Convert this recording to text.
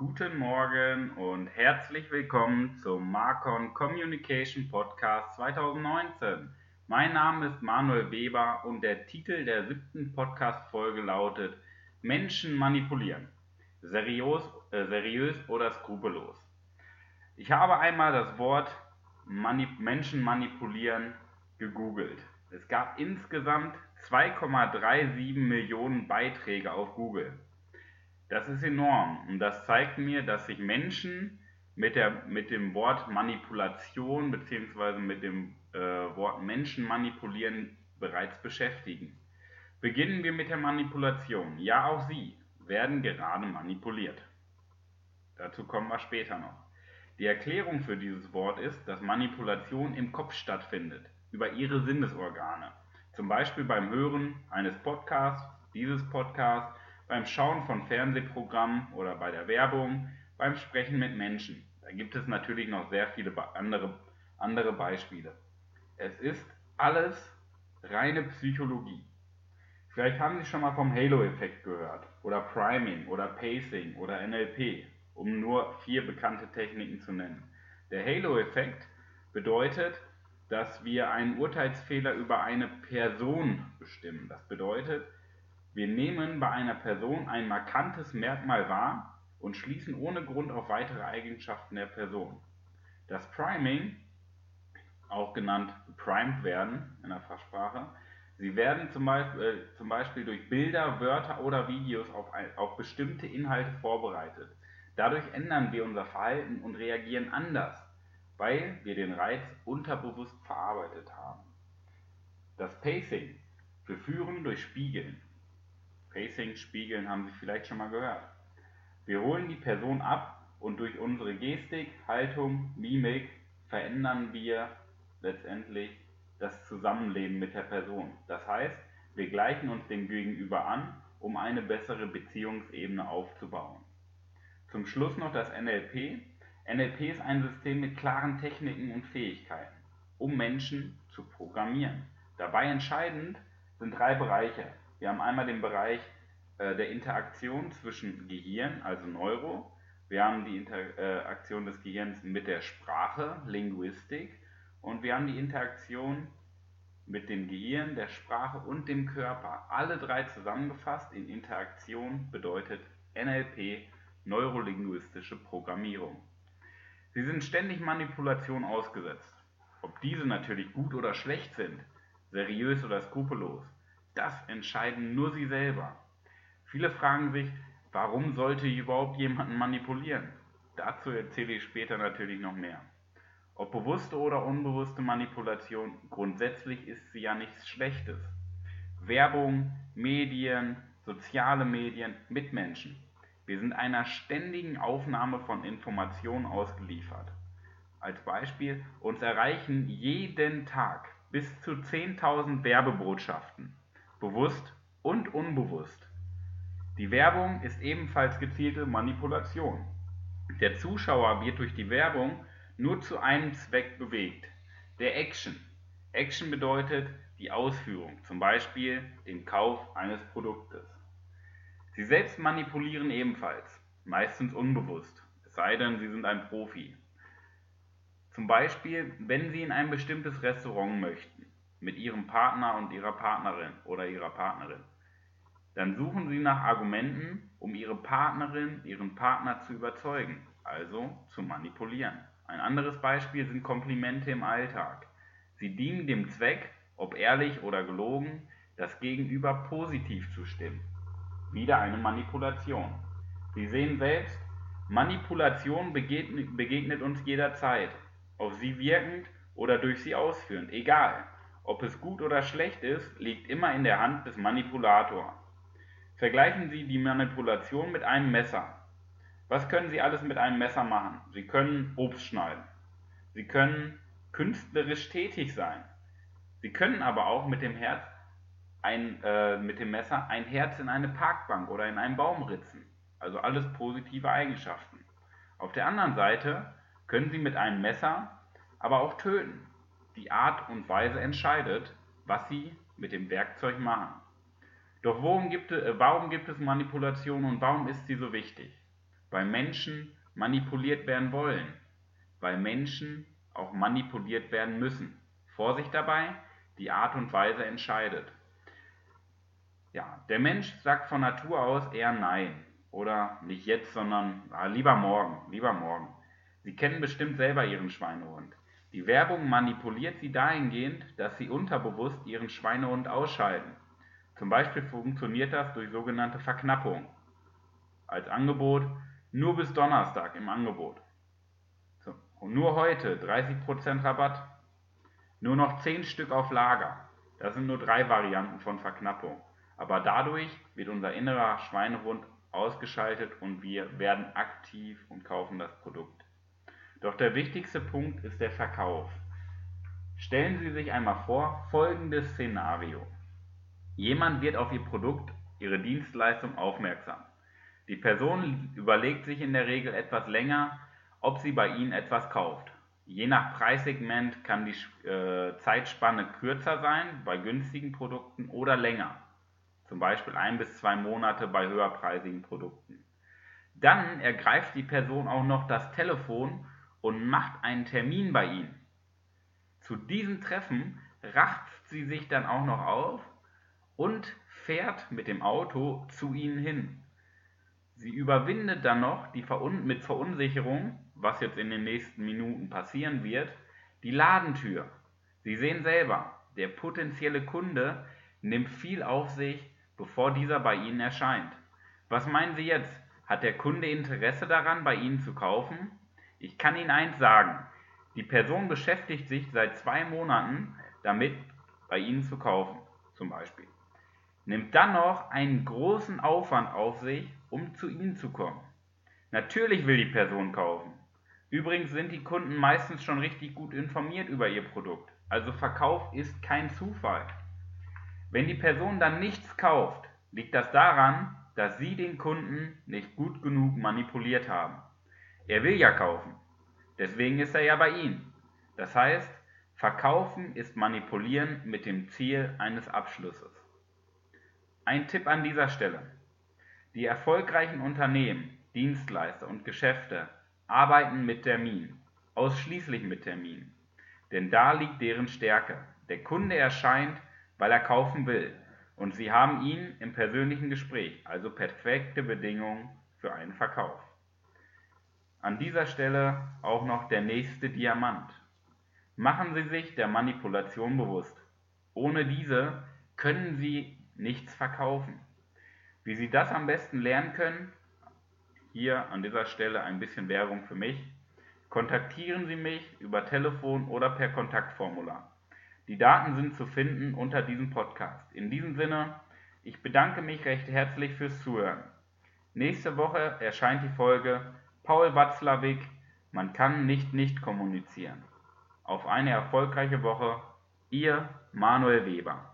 Guten Morgen und herzlich willkommen zum Marcon Communication Podcast 2019. Mein Name ist Manuel Weber und der Titel der siebten Podcast-Folge lautet Menschen manipulieren. Seriös, äh, seriös oder skrupellos. Ich habe einmal das Wort Mani Menschen manipulieren gegoogelt. Es gab insgesamt 2,37 Millionen Beiträge auf Google. Das ist enorm und das zeigt mir, dass sich Menschen mit, der, mit dem Wort Manipulation bzw. mit dem äh, Wort Menschen manipulieren bereits beschäftigen. Beginnen wir mit der Manipulation. Ja, auch Sie werden gerade manipuliert. Dazu kommen wir später noch. Die Erklärung für dieses Wort ist, dass Manipulation im Kopf stattfindet, über Ihre Sinnesorgane. Zum Beispiel beim Hören eines Podcasts, dieses Podcasts, beim Schauen von Fernsehprogrammen oder bei der Werbung, beim Sprechen mit Menschen. Da gibt es natürlich noch sehr viele andere, andere Beispiele. Es ist alles reine Psychologie. Vielleicht haben Sie schon mal vom Halo-Effekt gehört oder Priming oder Pacing oder NLP, um nur vier bekannte Techniken zu nennen. Der Halo-Effekt bedeutet, dass wir einen Urteilsfehler über eine Person bestimmen. Das bedeutet, wir nehmen bei einer Person ein markantes Merkmal wahr und schließen ohne Grund auf weitere Eigenschaften der Person. Das Priming, auch genannt primed werden in der Fachsprache, sie werden zum Beispiel, äh, zum Beispiel durch Bilder, Wörter oder Videos auf bestimmte Inhalte vorbereitet. Dadurch ändern wir unser Verhalten und reagieren anders weil wir den Reiz unterbewusst verarbeitet haben. Das Pacing. Wir führen durch Spiegeln. Pacing, Spiegeln haben Sie vielleicht schon mal gehört. Wir holen die Person ab und durch unsere Gestik, Haltung, Mimik verändern wir letztendlich das Zusammenleben mit der Person. Das heißt, wir gleichen uns dem Gegenüber an, um eine bessere Beziehungsebene aufzubauen. Zum Schluss noch das NLP, NLP ist ein System mit klaren Techniken und Fähigkeiten, um Menschen zu programmieren. Dabei entscheidend sind drei Bereiche. Wir haben einmal den Bereich äh, der Interaktion zwischen Gehirn, also Neuro. Wir haben die Interaktion des Gehirns mit der Sprache, Linguistik. Und wir haben die Interaktion mit dem Gehirn, der Sprache und dem Körper. Alle drei zusammengefasst in Interaktion bedeutet NLP, neurolinguistische Programmierung. Sie sind ständig Manipulation ausgesetzt. Ob diese natürlich gut oder schlecht sind, seriös oder skrupellos, das entscheiden nur Sie selber. Viele fragen sich, warum sollte ich überhaupt jemanden manipulieren? Dazu erzähle ich später natürlich noch mehr. Ob bewusste oder unbewusste Manipulation, grundsätzlich ist sie ja nichts Schlechtes. Werbung, Medien, soziale Medien, Mitmenschen. Wir sind einer ständigen Aufnahme von Informationen ausgeliefert. Als Beispiel, uns erreichen jeden Tag bis zu 10.000 Werbebotschaften, bewusst und unbewusst. Die Werbung ist ebenfalls gezielte Manipulation. Der Zuschauer wird durch die Werbung nur zu einem Zweck bewegt, der Action. Action bedeutet die Ausführung, zum Beispiel den Kauf eines Produktes. Sie selbst manipulieren ebenfalls, meistens unbewusst, es sei denn, Sie sind ein Profi. Zum Beispiel, wenn Sie in ein bestimmtes Restaurant möchten, mit Ihrem Partner und Ihrer Partnerin oder Ihrer Partnerin, dann suchen Sie nach Argumenten, um Ihre Partnerin, Ihren Partner zu überzeugen, also zu manipulieren. Ein anderes Beispiel sind Komplimente im Alltag. Sie dienen dem Zweck, ob ehrlich oder gelogen, das Gegenüber positiv zu stimmen wieder eine Manipulation. Sie sehen selbst, Manipulation begegnet, uns jederzeit, auf sie wirkend oder durch sie ausführend, egal. Ob es gut oder schlecht ist, liegt immer in der Hand des Manipulators. Vergleichen Sie die Manipulation mit einem Messer. Was können Sie alles mit einem Messer machen? Sie können Obst schneiden. Sie können künstlerisch tätig sein. Sie können aber auch mit dem Herz ein, äh, mit dem Messer ein Herz in eine Parkbank oder in einen Baum ritzen. Also alles positive Eigenschaften. Auf der anderen Seite können Sie mit einem Messer aber auch töten. Die Art und Weise entscheidet, was Sie mit dem Werkzeug machen. Doch worum gibt äh, warum gibt es Manipulation und warum ist sie so wichtig? weil Menschen manipuliert werden wollen, weil Menschen auch manipuliert werden müssen. Vorsicht dabei, die Art und Weise entscheidet. Ja, der Mensch sagt von Natur aus eher Nein oder nicht jetzt, sondern ah, lieber morgen, lieber morgen. Sie kennen bestimmt selber Ihren Schweinehund. Die Werbung manipuliert Sie dahingehend, dass Sie unterbewusst Ihren Schweinehund ausschalten. Zum Beispiel funktioniert das durch sogenannte Verknappung. Als Angebot nur bis Donnerstag im Angebot. Und nur heute 30% Rabatt. Nur noch 10 Stück auf Lager. Das sind nur drei Varianten von Verknappung. Aber dadurch wird unser innerer Schweinehund ausgeschaltet und wir werden aktiv und kaufen das Produkt. Doch der wichtigste Punkt ist der Verkauf. Stellen Sie sich einmal vor, folgendes Szenario. Jemand wird auf Ihr Produkt, Ihre Dienstleistung aufmerksam. Die Person überlegt sich in der Regel etwas länger, ob sie bei Ihnen etwas kauft. Je nach Preissegment kann die äh, Zeitspanne kürzer sein bei günstigen Produkten oder länger, zum Beispiel ein bis zwei Monate bei höherpreisigen Produkten. Dann ergreift die Person auch noch das Telefon und macht einen Termin bei Ihnen. Zu diesem Treffen rafft sie sich dann auch noch auf und fährt mit dem Auto zu Ihnen hin. Sie überwindet dann noch die Verun mit Verunsicherung, was jetzt in den nächsten Minuten passieren wird, die Ladentür. Sie sehen selber, der potenzielle Kunde nimmt viel auf sich, bevor dieser bei Ihnen erscheint. Was meinen Sie jetzt? Hat der Kunde Interesse daran, bei Ihnen zu kaufen? Ich kann Ihnen eins sagen. Die Person beschäftigt sich seit zwei Monaten damit, bei Ihnen zu kaufen, zum Beispiel. Nimmt dann noch einen großen Aufwand auf sich, um zu Ihnen zu kommen. Natürlich will die Person kaufen. Übrigens sind die Kunden meistens schon richtig gut informiert über ihr Produkt. Also Verkauf ist kein Zufall. Wenn die Person dann nichts kauft, liegt das daran, dass Sie den Kunden nicht gut genug manipuliert haben. Er will ja kaufen. Deswegen ist er ja bei Ihnen. Das heißt, Verkaufen ist Manipulieren mit dem Ziel eines Abschlusses. Ein Tipp an dieser Stelle. Die erfolgreichen Unternehmen, Dienstleister und Geschäfte arbeiten mit Termin, ausschließlich mit Termin. Denn da liegt deren Stärke. Der Kunde erscheint, weil er kaufen will. Und Sie haben ihn im persönlichen Gespräch, also perfekte Bedingungen für einen Verkauf. An dieser Stelle auch noch der nächste Diamant. Machen Sie sich der Manipulation bewusst. Ohne diese können Sie nichts verkaufen. Wie Sie das am besten lernen können, hier an dieser Stelle ein bisschen Werbung für mich. Kontaktieren Sie mich über Telefon oder per Kontaktformular. Die Daten sind zu finden unter diesem Podcast. In diesem Sinne, ich bedanke mich recht herzlich fürs Zuhören. Nächste Woche erscheint die Folge Paul Watzlawick, man kann nicht nicht kommunizieren. Auf eine erfolgreiche Woche, Ihr Manuel Weber.